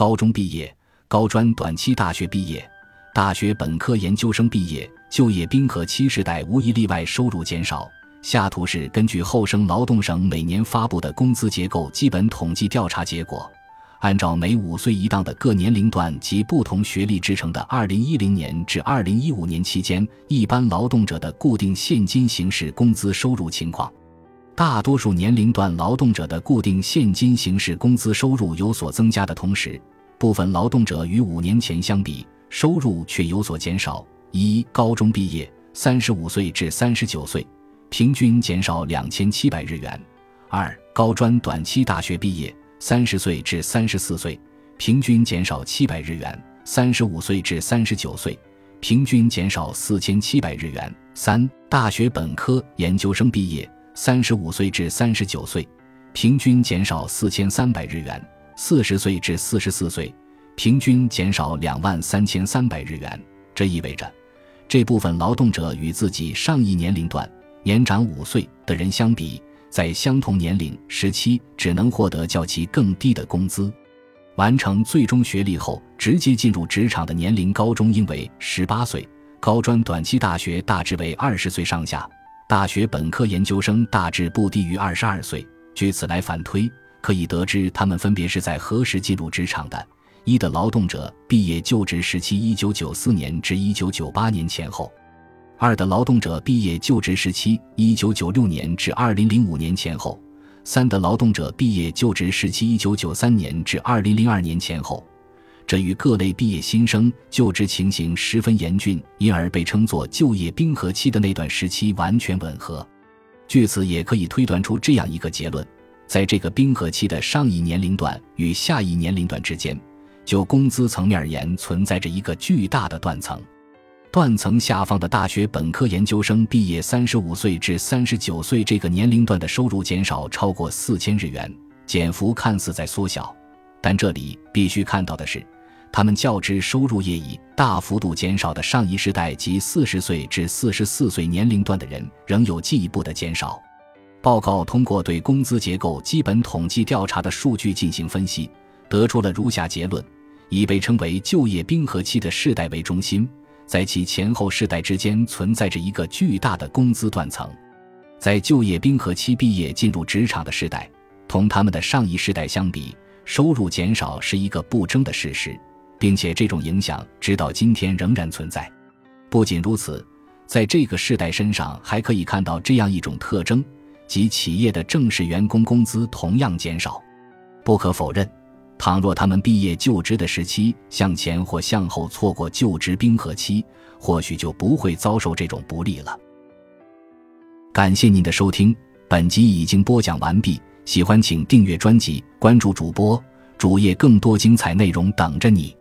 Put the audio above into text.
高中毕业、高专短期大学毕业、大学本科研究生毕业、就业冰河期时代无一例外收入减少。下图是根据后生劳动省每年发布的工资结构基本统计调查结果。按照每五岁一档的各年龄段及不同学历制成的2010年至2015年期间一般劳动者的固定现金形式工资收入情况，大多数年龄段劳动者的固定现金形式工资收入有所增加的同时，部分劳动者与五年前相比收入却有所减少。一、高中毕业，35岁至39岁，平均减少2700日元；二、高专短期大学毕业。三十岁至三十四岁，平均减少七百日元；三十五岁至三十九岁，平均减少四千七百日元。三、大学本科、研究生毕业，三十五岁至三十九岁，平均减少四千三百日元；四十岁至四十四岁，平均减少两万三千三百日元。这意味着，这部分劳动者与自己上一年龄段年长五岁的人相比。在相同年龄时期，只能获得较其更低的工资。完成最终学历后，直接进入职场的年龄高中应为十八岁，高专短期大学大致为二十岁上下，大学本科研究生大致不低于二十二岁。据此来反推，可以得知他们分别是在何时进入职场的：一的劳动者毕业就职时期，一九九四年至一九九八年前后。二的劳动者毕业就职时期，一九九六年至二零零五年前后；三的劳动者毕业就职时期，一九九三年至二零零二年前后。这与各类毕业新生就职情形十分严峻，因而被称作就业冰河期的那段时期完全吻合。据此也可以推断出这样一个结论：在这个冰河期的上一年龄段与下一年龄段之间，就工资层面而言，存在着一个巨大的断层。断层下方的大学本科研究生毕业三十五岁至三十九岁这个年龄段的收入减少超过四千日元，减幅看似在缩小，但这里必须看到的是，他们较之收入业已大幅度减少的上一世代及四十岁至四十四岁年龄段的人仍有进一步的减少。报告通过对工资结构基本统计调查的数据进行分析，得出了如下结论：以被称为就业冰河期的世代为中心。在其前后世代之间存在着一个巨大的工资断层，在就业冰河期毕业进入职场的世代，同他们的上一世代相比，收入减少是一个不争的事实，并且这种影响直到今天仍然存在。不仅如此，在这个世代身上还可以看到这样一种特征，即企业的正式员工工资同样减少。不可否认。倘若他们毕业就职的时期向前或向后错过就职冰河期，或许就不会遭受这种不利了。感谢您的收听，本集已经播讲完毕。喜欢请订阅专辑，关注主播主页，更多精彩内容等着你。